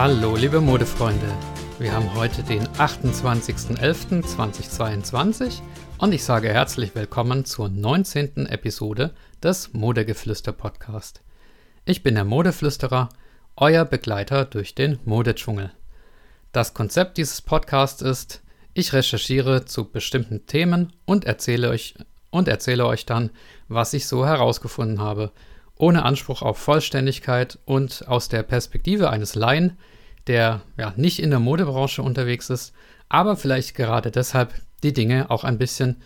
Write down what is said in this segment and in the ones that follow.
Hallo, liebe Modefreunde. Wir haben heute den 28.11.2022 und ich sage herzlich willkommen zur 19. Episode des Modegeflüster Podcast. Ich bin der Modeflüsterer, euer Begleiter durch den Modedschungel. Das Konzept dieses Podcasts ist, ich recherchiere zu bestimmten Themen und erzähle euch und erzähle euch dann, was ich so herausgefunden habe ohne Anspruch auf Vollständigkeit und aus der Perspektive eines Laien, der ja nicht in der Modebranche unterwegs ist, aber vielleicht gerade deshalb die Dinge auch ein bisschen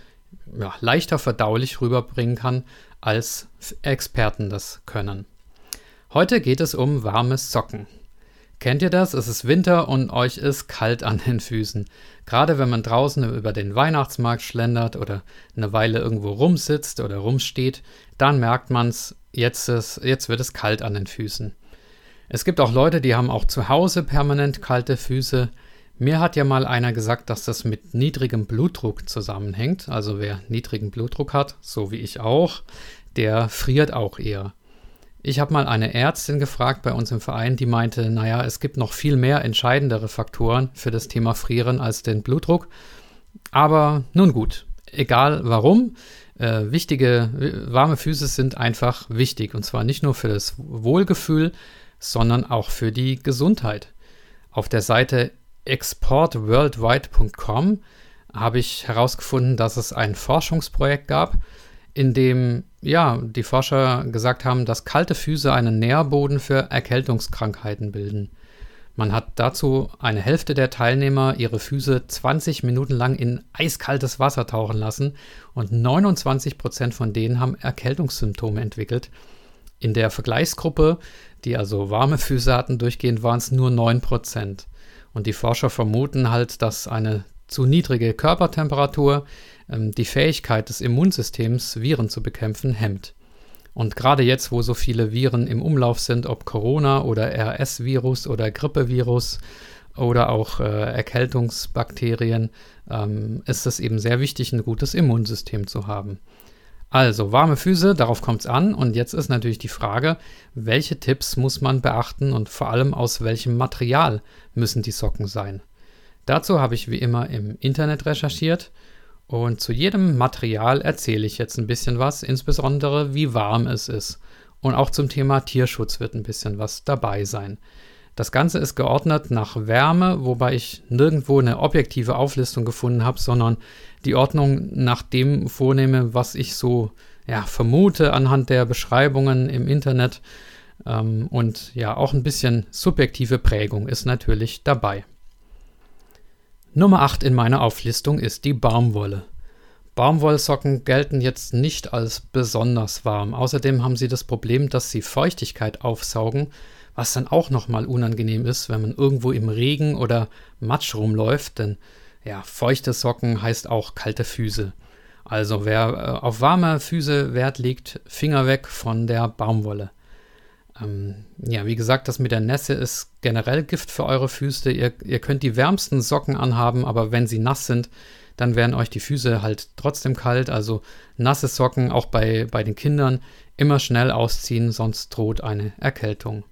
ja, leichter verdaulich rüberbringen kann, als Experten das können. Heute geht es um warme Socken. Kennt ihr das? Es ist Winter und euch ist kalt an den Füßen. Gerade wenn man draußen über den Weihnachtsmarkt schlendert oder eine Weile irgendwo rumsitzt oder rumsteht, dann merkt man jetzt, jetzt wird es kalt an den Füßen. Es gibt auch Leute, die haben auch zu Hause permanent kalte Füße. Mir hat ja mal einer gesagt, dass das mit niedrigem Blutdruck zusammenhängt. Also wer niedrigen Blutdruck hat, so wie ich auch, der friert auch eher. Ich habe mal eine Ärztin gefragt bei uns im Verein, die meinte, naja, es gibt noch viel mehr entscheidendere Faktoren für das Thema Frieren als den Blutdruck. Aber nun gut, egal warum, äh, wichtige, warme Füße sind einfach wichtig. Und zwar nicht nur für das Wohlgefühl, sondern auch für die Gesundheit. Auf der Seite exportworldwide.com habe ich herausgefunden, dass es ein Forschungsprojekt gab, in dem ja, die Forscher gesagt haben, dass kalte Füße einen Nährboden für Erkältungskrankheiten bilden. Man hat dazu eine Hälfte der Teilnehmer ihre Füße 20 Minuten lang in eiskaltes Wasser tauchen lassen und 29 Prozent von denen haben Erkältungssymptome entwickelt. In der Vergleichsgruppe, die also warme Füße hatten, durchgehend waren es nur 9 Prozent. Und die Forscher vermuten halt, dass eine zu niedrige Körpertemperatur ähm, die Fähigkeit des Immunsystems, Viren zu bekämpfen, hemmt. Und gerade jetzt, wo so viele Viren im Umlauf sind, ob Corona oder RS-Virus oder Grippevirus oder auch äh, Erkältungsbakterien, ähm, ist es eben sehr wichtig, ein gutes Immunsystem zu haben. Also warme Füße, darauf kommt es an. Und jetzt ist natürlich die Frage, welche Tipps muss man beachten und vor allem aus welchem Material müssen die Socken sein. Dazu habe ich wie immer im Internet recherchiert und zu jedem Material erzähle ich jetzt ein bisschen was, insbesondere wie warm es ist. Und auch zum Thema Tierschutz wird ein bisschen was dabei sein. Das Ganze ist geordnet nach Wärme, wobei ich nirgendwo eine objektive Auflistung gefunden habe, sondern die Ordnung nach dem vornehme, was ich so ja, vermute anhand der Beschreibungen im Internet. Ähm, und ja, auch ein bisschen subjektive Prägung ist natürlich dabei. Nummer 8 in meiner Auflistung ist die Baumwolle. Baumwollsocken gelten jetzt nicht als besonders warm. Außerdem haben sie das Problem, dass sie Feuchtigkeit aufsaugen, was dann auch nochmal unangenehm ist, wenn man irgendwo im Regen oder Matsch rumläuft, denn ja, feuchte Socken heißt auch kalte Füße. Also wer äh, auf warme Füße Wert legt, Finger weg von der Baumwolle. Ähm, ja, wie gesagt, das mit der Nässe ist generell Gift für eure Füße. Ihr, ihr könnt die wärmsten Socken anhaben, aber wenn sie nass sind, dann werden euch die Füße halt trotzdem kalt. Also nasse Socken, auch bei, bei den Kindern, immer schnell ausziehen, sonst droht eine Erkältung.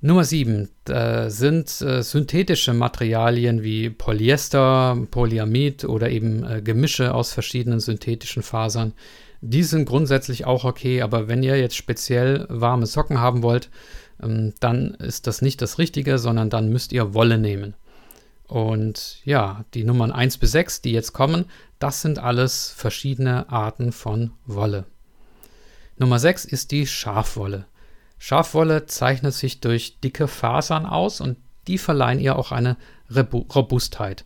Nummer 7 äh, sind äh, synthetische Materialien wie Polyester, Polyamid oder eben äh, Gemische aus verschiedenen synthetischen Fasern. Die sind grundsätzlich auch okay, aber wenn ihr jetzt speziell warme Socken haben wollt, ähm, dann ist das nicht das Richtige, sondern dann müsst ihr Wolle nehmen. Und ja, die Nummern 1 bis 6, die jetzt kommen, das sind alles verschiedene Arten von Wolle. Nummer 6 ist die Schafwolle. Schafwolle zeichnet sich durch dicke Fasern aus und die verleihen ihr auch eine Robustheit.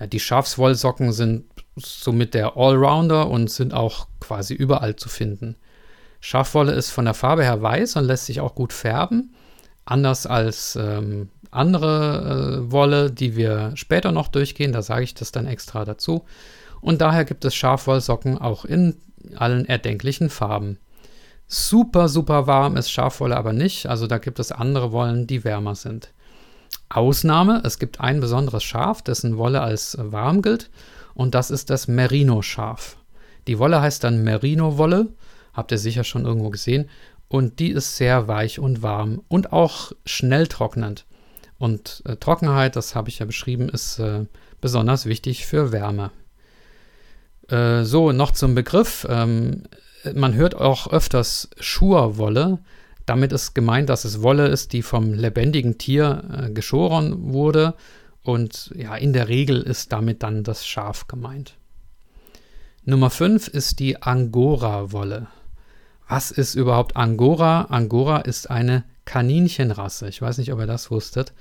Ja, die Schafswollsocken sind somit der Allrounder und sind auch quasi überall zu finden. Schafwolle ist von der Farbe her weiß und lässt sich auch gut färben, anders als ähm, andere äh, Wolle, die wir später noch durchgehen, da sage ich das dann extra dazu. Und daher gibt es Schafwollsocken auch in allen erdenklichen Farben. Super, super warm ist Schafwolle aber nicht, also da gibt es andere Wollen, die wärmer sind. Ausnahme, es gibt ein besonderes Schaf, dessen Wolle als warm gilt und das ist das Merino-Schaf. Die Wolle heißt dann Merino-Wolle, habt ihr sicher schon irgendwo gesehen, und die ist sehr weich und warm und auch schnell trocknend. Und äh, Trockenheit, das habe ich ja beschrieben, ist äh, besonders wichtig für Wärme. Äh, so, noch zum Begriff. Ähm, man hört auch öfters Schurwolle. Damit ist gemeint, dass es Wolle ist, die vom lebendigen Tier äh, geschoren wurde. Und ja, in der Regel ist damit dann das Schaf gemeint. Nummer 5 ist die Angora-Wolle. Was ist überhaupt Angora? Angora ist eine Kaninchenrasse. Ich weiß nicht, ob ihr das wusstet.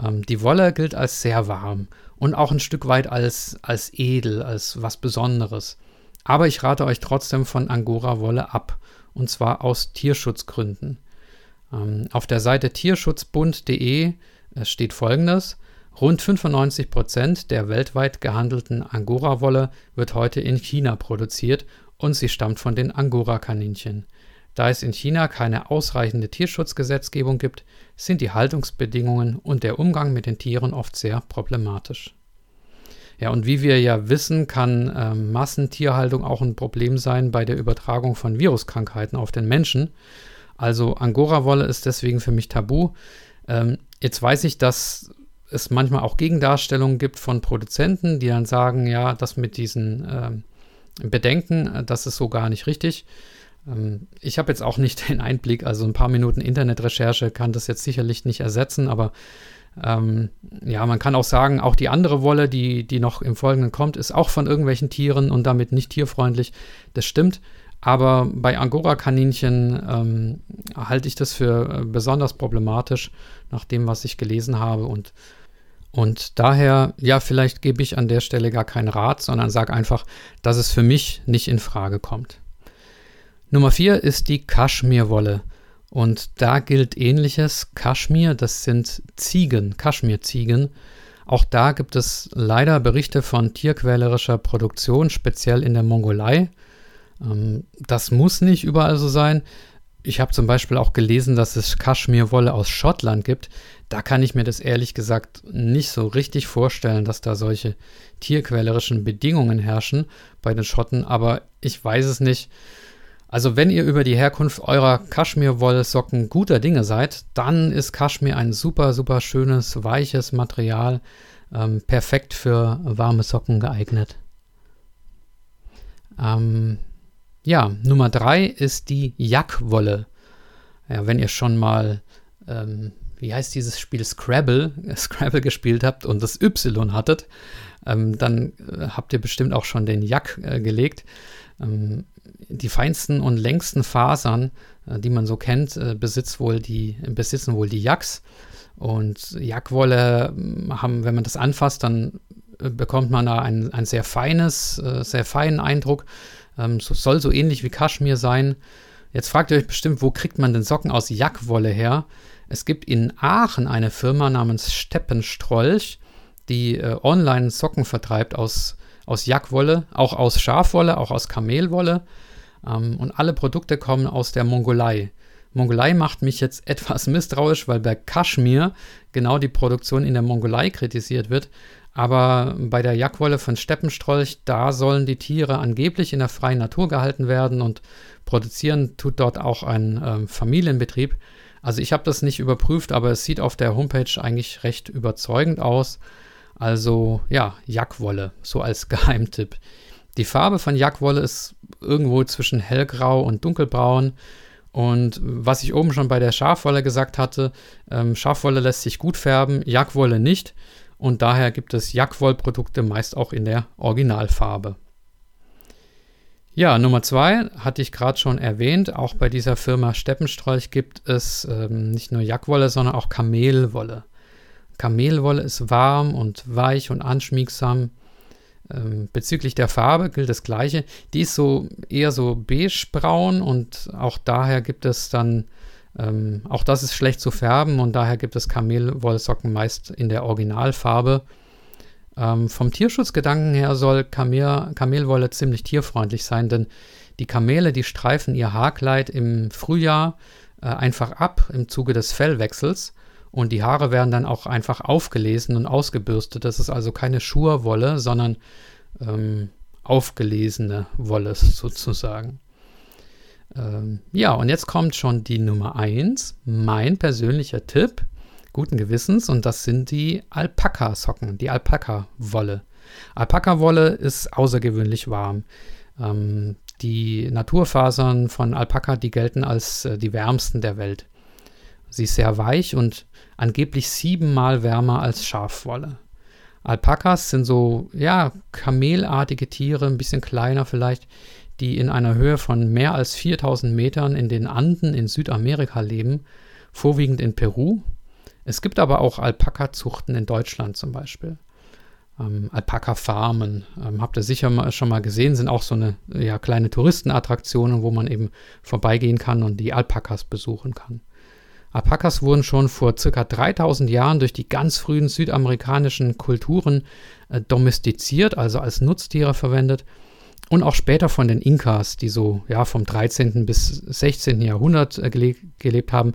Ähm, die Wolle gilt als sehr warm und auch ein Stück weit als, als edel, als was Besonderes. Aber ich rate euch trotzdem von Angora-Wolle ab. Und zwar aus Tierschutzgründen. Ähm, auf der Seite tierschutzbund.de äh, steht folgendes. Rund 95 Prozent der weltweit gehandelten Angora-Wolle wird heute in China produziert und sie stammt von den Angora-Kaninchen. Da es in China keine ausreichende Tierschutzgesetzgebung gibt, sind die Haltungsbedingungen und der Umgang mit den Tieren oft sehr problematisch. Ja, und wie wir ja wissen, kann äh, Massentierhaltung auch ein Problem sein bei der Übertragung von Viruskrankheiten auf den Menschen. Also Angora-Wolle ist deswegen für mich tabu. Ähm, jetzt weiß ich, dass es manchmal auch Gegendarstellungen gibt von Produzenten, die dann sagen, ja, das mit diesen äh, Bedenken, das ist so gar nicht richtig. Ähm, ich habe jetzt auch nicht den Einblick, also ein paar Minuten Internetrecherche kann das jetzt sicherlich nicht ersetzen, aber ähm, ja, man kann auch sagen, auch die andere Wolle, die, die noch im Folgenden kommt, ist auch von irgendwelchen Tieren und damit nicht tierfreundlich. Das stimmt. Aber bei Angora-Kaninchen ähm, halte ich das für äh, besonders problematisch, nach dem, was ich gelesen habe. Und, und daher, ja, vielleicht gebe ich an der Stelle gar keinen Rat, sondern sage einfach, dass es für mich nicht in Frage kommt. Nummer vier ist die Kaschmirwolle. Und da gilt ähnliches. Kaschmir, das sind Ziegen, Kaschmirziegen. Auch da gibt es leider Berichte von tierquälerischer Produktion, speziell in der Mongolei. Ähm, das muss nicht überall so sein. Ich habe zum Beispiel auch gelesen, dass es Kaschmirwolle aus Schottland gibt. Da kann ich mir das ehrlich gesagt nicht so richtig vorstellen, dass da solche tierquälerischen Bedingungen herrschen bei den Schotten, aber ich weiß es nicht. Also wenn ihr über die Herkunft eurer Kaschmirwollsocken guter Dinge seid, dann ist Kaschmir ein super, super schönes, weiches Material, ähm, perfekt für warme Socken geeignet. Ähm, ja, Nummer drei ist die Jackwolle. Ja, wenn ihr schon mal, ähm, wie heißt dieses Spiel, Scrabble, Scrabble gespielt habt und das Y hattet, ähm, dann äh, habt ihr bestimmt auch schon den Jack äh, gelegt. Ähm, die feinsten und längsten Fasern, äh, die man so kennt, äh, besitzt wohl die, besitzen wohl die Yaks. Und Jackwolle hm, haben, wenn man das anfasst, dann äh, bekommt man da ein, ein sehr feines, sehr feinen Eindruck. Ähm, so, soll so ähnlich wie Kaschmir sein. Jetzt fragt ihr euch bestimmt, wo kriegt man denn Socken aus Jackwolle her? Es gibt in Aachen eine Firma namens Steppenstrolch, die äh, online Socken vertreibt aus aus Jackwolle, auch aus Schafwolle, auch aus Kamelwolle. Ähm, und alle Produkte kommen aus der Mongolei. Mongolei macht mich jetzt etwas misstrauisch, weil bei Kaschmir genau die Produktion in der Mongolei kritisiert wird. Aber bei der Jackwolle von Steppenstrolch, da sollen die Tiere angeblich in der freien Natur gehalten werden und produzieren tut dort auch ein ähm, Familienbetrieb. Also ich habe das nicht überprüft, aber es sieht auf der Homepage eigentlich recht überzeugend aus. Also ja, Jackwolle, so als Geheimtipp. Die Farbe von Jackwolle ist irgendwo zwischen hellgrau und dunkelbraun. Und was ich oben schon bei der Schafwolle gesagt hatte, ähm, Schafwolle lässt sich gut färben, Jackwolle nicht. Und daher gibt es Jackwollprodukte meist auch in der Originalfarbe. Ja, Nummer zwei hatte ich gerade schon erwähnt. Auch bei dieser Firma Steppenstrolch gibt es ähm, nicht nur Jackwolle, sondern auch Kamelwolle. Kamelwolle ist warm und weich und anschmiegsam. Ähm, bezüglich der Farbe gilt das Gleiche. Die ist so eher so beigebraun und auch daher gibt es dann, ähm, auch das ist schlecht zu färben und daher gibt es Kamelwollsocken meist in der Originalfarbe. Ähm, vom Tierschutzgedanken her soll Kamel, Kamelwolle ziemlich tierfreundlich sein, denn die Kamele, die streifen ihr Haarkleid im Frühjahr äh, einfach ab im Zuge des Fellwechsels und die Haare werden dann auch einfach aufgelesen und ausgebürstet. Das ist also keine Schurwolle, sondern ähm, aufgelesene Wolle sozusagen. Ähm, ja, und jetzt kommt schon die Nummer 1, mein persönlicher Tipp. guten Gewissens und das sind die Alpaka-Socken, die Alpaka-Wolle. Alpaka-Wolle ist außergewöhnlich warm. Ähm, die Naturfasern von Alpaka, die gelten als äh, die wärmsten der Welt. Sie ist sehr weich und angeblich siebenmal wärmer als Schafwolle. Alpakas sind so, ja, kamelartige Tiere, ein bisschen kleiner vielleicht, die in einer Höhe von mehr als 4000 Metern in den Anden in Südamerika leben, vorwiegend in Peru. Es gibt aber auch Alpaka-Zuchten in Deutschland zum Beispiel. Ähm, Alpaka-Farmen, ähm, habt ihr sicher mal, schon mal gesehen, sind auch so eine ja, kleine Touristenattraktionen, wo man eben vorbeigehen kann und die Alpakas besuchen kann. Alpakas wurden schon vor ca. 3000 Jahren durch die ganz frühen südamerikanischen Kulturen äh, domestiziert, also als Nutztiere verwendet. Und auch später von den Inkas, die so ja, vom 13. bis 16. Jahrhundert äh, gele gelebt haben,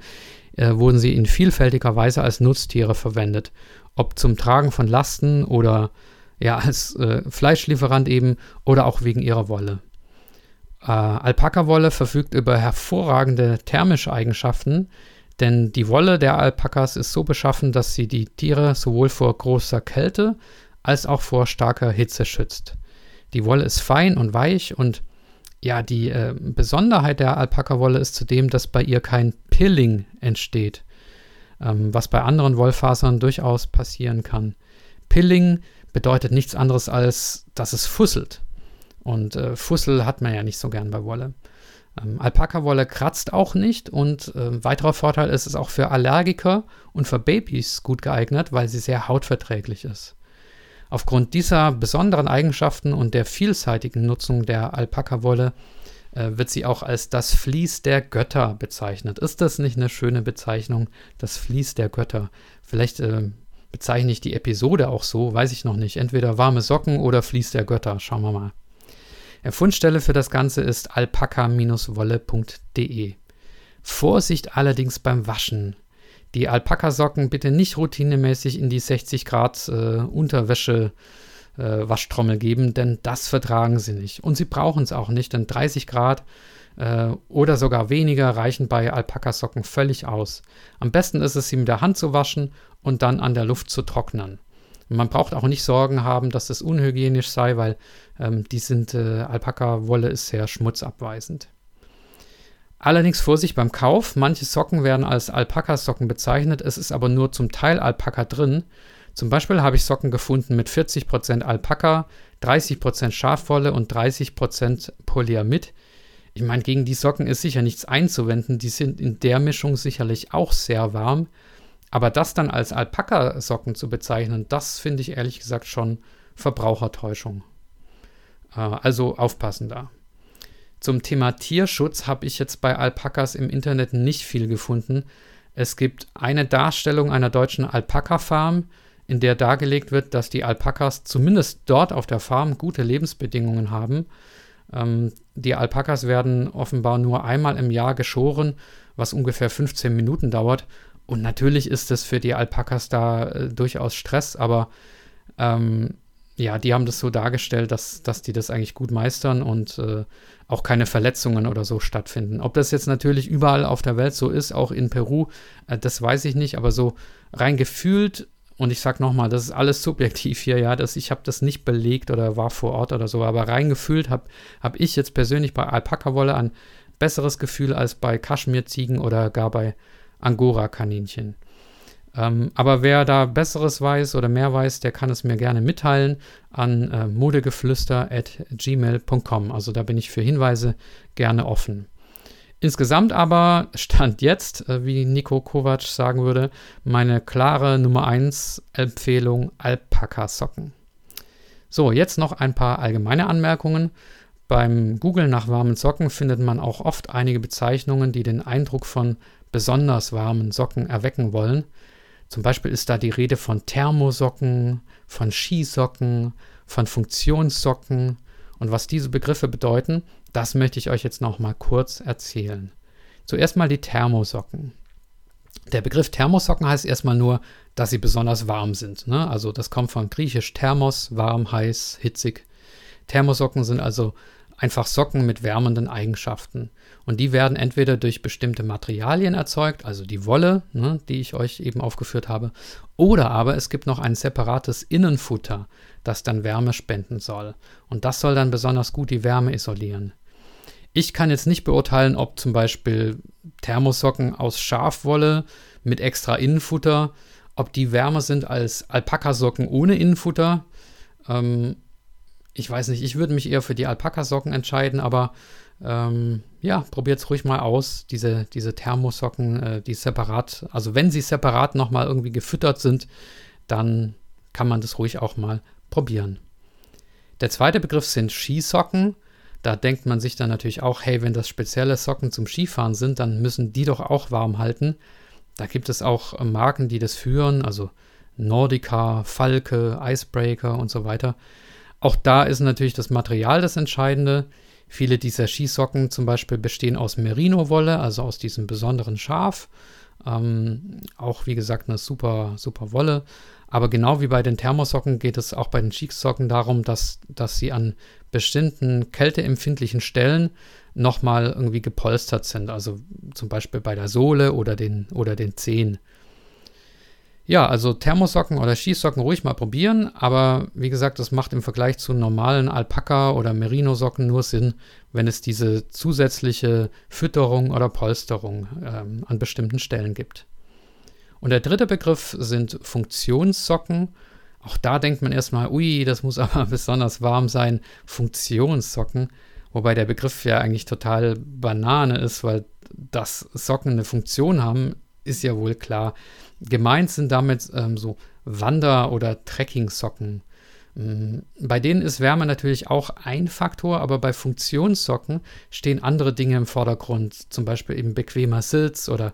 äh, wurden sie in vielfältiger Weise als Nutztiere verwendet. Ob zum Tragen von Lasten oder ja, als äh, Fleischlieferant eben oder auch wegen ihrer Wolle. Äh, Alpaka-Wolle verfügt über hervorragende thermische Eigenschaften, denn die Wolle der Alpakas ist so beschaffen, dass sie die Tiere sowohl vor großer Kälte als auch vor starker Hitze schützt. Die Wolle ist fein und weich und ja, die äh, Besonderheit der Alpaka-Wolle ist zudem, dass bei ihr kein Pilling entsteht, ähm, was bei anderen Wollfasern durchaus passieren kann. Pilling bedeutet nichts anderes als, dass es fusselt. Und äh, Fussel hat man ja nicht so gern bei Wolle. Ähm, Alpaka-Wolle kratzt auch nicht und äh, weiterer Vorteil ist es auch für Allergiker und für Babys gut geeignet, weil sie sehr hautverträglich ist. Aufgrund dieser besonderen Eigenschaften und der vielseitigen Nutzung der Alpaka-Wolle äh, wird sie auch als das Vlies der Götter bezeichnet. Ist das nicht eine schöne Bezeichnung, das Vlies der Götter? Vielleicht äh, bezeichne ich die Episode auch so, weiß ich noch nicht. Entweder warme Socken oder Vlies der Götter, schauen wir mal. Fundstelle für das Ganze ist alpaka-wolle.de. Vorsicht allerdings beim Waschen. Die Alpakasocken bitte nicht routinemäßig in die 60 Grad äh, Unterwäsche äh, Waschtrommel geben, denn das vertragen sie nicht. Und sie brauchen es auch nicht, denn 30 Grad äh, oder sogar weniger reichen bei Alpakasocken völlig aus. Am besten ist es, sie mit der Hand zu waschen und dann an der Luft zu trocknen. Man braucht auch nicht Sorgen haben, dass das unhygienisch sei, weil ähm, die sind, äh, Alpaka-Wolle ist sehr schmutzabweisend. Allerdings Vorsicht beim Kauf. Manche Socken werden als Alpaka-Socken bezeichnet, es ist aber nur zum Teil Alpaka drin. Zum Beispiel habe ich Socken gefunden mit 40% Alpaka, 30% Schafwolle und 30% Polyamid. Ich meine, gegen die Socken ist sicher nichts einzuwenden, die sind in der Mischung sicherlich auch sehr warm. Aber das dann als Alpaka-Socken zu bezeichnen, das finde ich ehrlich gesagt schon Verbrauchertäuschung. Äh, also aufpassen da. Zum Thema Tierschutz habe ich jetzt bei Alpakas im Internet nicht viel gefunden. Es gibt eine Darstellung einer deutschen Alpaka-Farm, in der dargelegt wird, dass die Alpakas zumindest dort auf der Farm gute Lebensbedingungen haben. Ähm, die Alpakas werden offenbar nur einmal im Jahr geschoren, was ungefähr 15 Minuten dauert. Und natürlich ist es für die Alpakas da äh, durchaus Stress, aber ähm, ja, die haben das so dargestellt, dass, dass die das eigentlich gut meistern und äh, auch keine Verletzungen oder so stattfinden. Ob das jetzt natürlich überall auf der Welt so ist, auch in Peru, äh, das weiß ich nicht, aber so rein gefühlt, und ich sag nochmal, das ist alles subjektiv hier, ja, dass ich habe das nicht belegt oder war vor Ort oder so, aber rein gefühlt habe hab ich jetzt persönlich bei Alpaka-Wolle ein besseres Gefühl als bei Kaschmirziegen oder gar bei Angora-Kaninchen. Ähm, aber wer da Besseres weiß oder mehr weiß, der kann es mir gerne mitteilen an äh, modegeflüster.gmail.com. Also da bin ich für Hinweise gerne offen. Insgesamt aber stand jetzt, äh, wie Nico Kovac sagen würde, meine klare Nummer 1 Empfehlung Alpaka-Socken. So, jetzt noch ein paar allgemeine Anmerkungen. Beim Googlen nach warmen Socken findet man auch oft einige Bezeichnungen, die den Eindruck von besonders warmen Socken erwecken wollen. Zum Beispiel ist da die Rede von Thermosocken, von Skisocken, von Funktionssocken. Und was diese Begriffe bedeuten, das möchte ich euch jetzt noch mal kurz erzählen. Zuerst mal die Thermosocken. Der Begriff Thermosocken heißt erstmal nur, dass sie besonders warm sind. Ne? Also das kommt von griechisch Thermos, warm, heiß, hitzig. Thermosocken sind also einfach Socken mit wärmenden Eigenschaften. Und die werden entweder durch bestimmte Materialien erzeugt, also die Wolle, ne, die ich euch eben aufgeführt habe, oder aber es gibt noch ein separates Innenfutter, das dann Wärme spenden soll. Und das soll dann besonders gut die Wärme isolieren. Ich kann jetzt nicht beurteilen, ob zum Beispiel Thermosocken aus Schafwolle mit extra Innenfutter, ob die wärmer sind als Alpakasocken ohne Innenfutter. Ähm, ich weiß nicht, ich würde mich eher für die Alpakasocken entscheiden, aber ähm, ja, probiert es ruhig mal aus, diese, diese Thermosocken, äh, die separat, also wenn sie separat nochmal irgendwie gefüttert sind, dann kann man das ruhig auch mal probieren. Der zweite Begriff sind Skisocken. Da denkt man sich dann natürlich auch, hey, wenn das spezielle Socken zum Skifahren sind, dann müssen die doch auch warm halten. Da gibt es auch Marken, die das führen, also Nordica, Falke, Icebreaker und so weiter. Auch da ist natürlich das Material das Entscheidende. Viele dieser Skisocken zum Beispiel bestehen aus Merino-Wolle, also aus diesem besonderen Schaf. Ähm, auch wie gesagt eine super, super Wolle. Aber genau wie bei den Thermosocken geht es auch bei den Skisocken darum, dass, dass sie an bestimmten kälteempfindlichen Stellen nochmal irgendwie gepolstert sind. Also zum Beispiel bei der Sohle oder den, oder den Zehen. Ja, also Thermosocken oder Skisocken ruhig mal probieren, aber wie gesagt, das macht im Vergleich zu normalen Alpaka- oder Merino-Socken nur Sinn, wenn es diese zusätzliche Fütterung oder Polsterung ähm, an bestimmten Stellen gibt. Und der dritte Begriff sind Funktionssocken. Auch da denkt man erstmal, ui, das muss aber besonders warm sein. Funktionssocken. Wobei der Begriff ja eigentlich total Banane ist, weil dass Socken eine Funktion haben, ist ja wohl klar. Gemeint sind damit ähm, so Wander- oder Trekking-Socken. Ähm, bei denen ist Wärme natürlich auch ein Faktor, aber bei Funktionssocken stehen andere Dinge im Vordergrund, zum Beispiel eben bequemer Sitz oder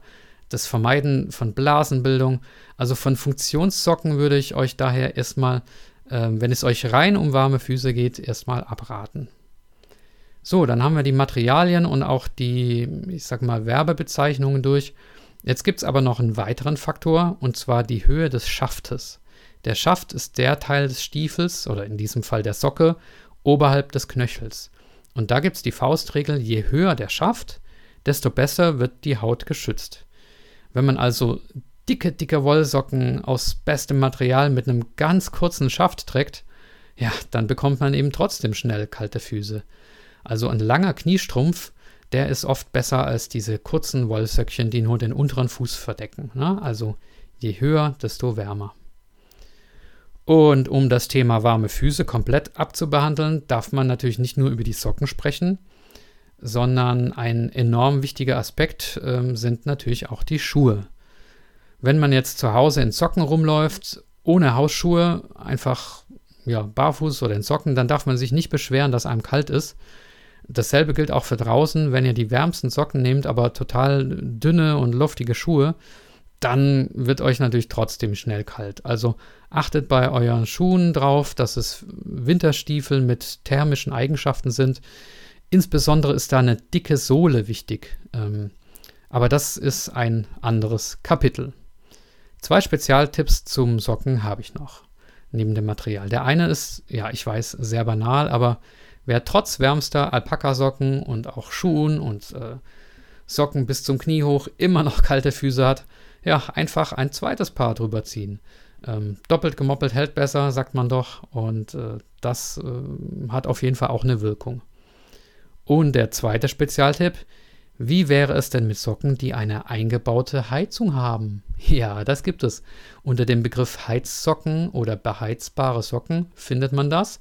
das Vermeiden von Blasenbildung. Also von Funktionssocken würde ich euch daher erstmal, äh, wenn es euch rein um warme Füße geht, erstmal abraten. So, dann haben wir die Materialien und auch die, ich sag mal, Werbebezeichnungen durch. Jetzt gibt es aber noch einen weiteren Faktor, und zwar die Höhe des Schaftes. Der Schaft ist der Teil des Stiefels, oder in diesem Fall der Socke, oberhalb des Knöchels. Und da gibt es die Faustregel, je höher der Schaft, desto besser wird die Haut geschützt. Wenn man also dicke, dicke Wollsocken aus bestem Material mit einem ganz kurzen Schaft trägt, ja, dann bekommt man eben trotzdem schnell kalte Füße. Also ein langer Kniestrumpf, der ist oft besser als diese kurzen Wollsöckchen, die nur den unteren Fuß verdecken. Ne? Also je höher, desto wärmer. Und um das Thema warme Füße komplett abzubehandeln, darf man natürlich nicht nur über die Socken sprechen, sondern ein enorm wichtiger Aspekt äh, sind natürlich auch die Schuhe. Wenn man jetzt zu Hause in Socken rumläuft, ohne Hausschuhe, einfach ja, barfuß oder in Socken, dann darf man sich nicht beschweren, dass einem kalt ist. Dasselbe gilt auch für draußen, wenn ihr die wärmsten Socken nehmt, aber total dünne und luftige Schuhe, dann wird euch natürlich trotzdem schnell kalt. Also achtet bei euren Schuhen drauf, dass es Winterstiefel mit thermischen Eigenschaften sind. Insbesondere ist da eine dicke Sohle wichtig. Ähm, aber das ist ein anderes Kapitel. Zwei Spezialtipps zum Socken habe ich noch, neben dem Material. Der eine ist, ja, ich weiß, sehr banal, aber wer trotz wärmster Alpakasocken und auch Schuhen und äh, Socken bis zum Knie hoch immer noch kalte Füße hat, ja, einfach ein zweites Paar drüber ziehen. Ähm, doppelt gemoppelt hält besser, sagt man doch, und äh, das äh, hat auf jeden Fall auch eine Wirkung. Und der zweite Spezialtipp, wie wäre es denn mit Socken, die eine eingebaute Heizung haben? Ja, das gibt es. Unter dem Begriff Heizsocken oder beheizbare Socken findet man das.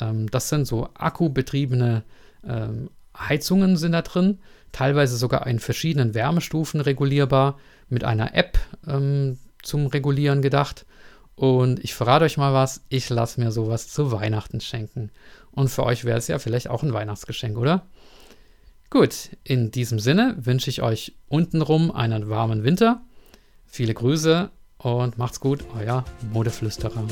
Ähm, das sind so akkubetriebene ähm, Heizungen sind da drin, teilweise sogar in verschiedenen Wärmestufen regulierbar, mit einer App ähm, zum Regulieren gedacht. Und ich verrate euch mal was, ich lasse mir sowas zu Weihnachten schenken. Und für euch wäre es ja vielleicht auch ein Weihnachtsgeschenk, oder? Gut, in diesem Sinne wünsche ich euch untenrum einen warmen Winter. Viele Grüße und macht's gut, euer Modeflüsterer.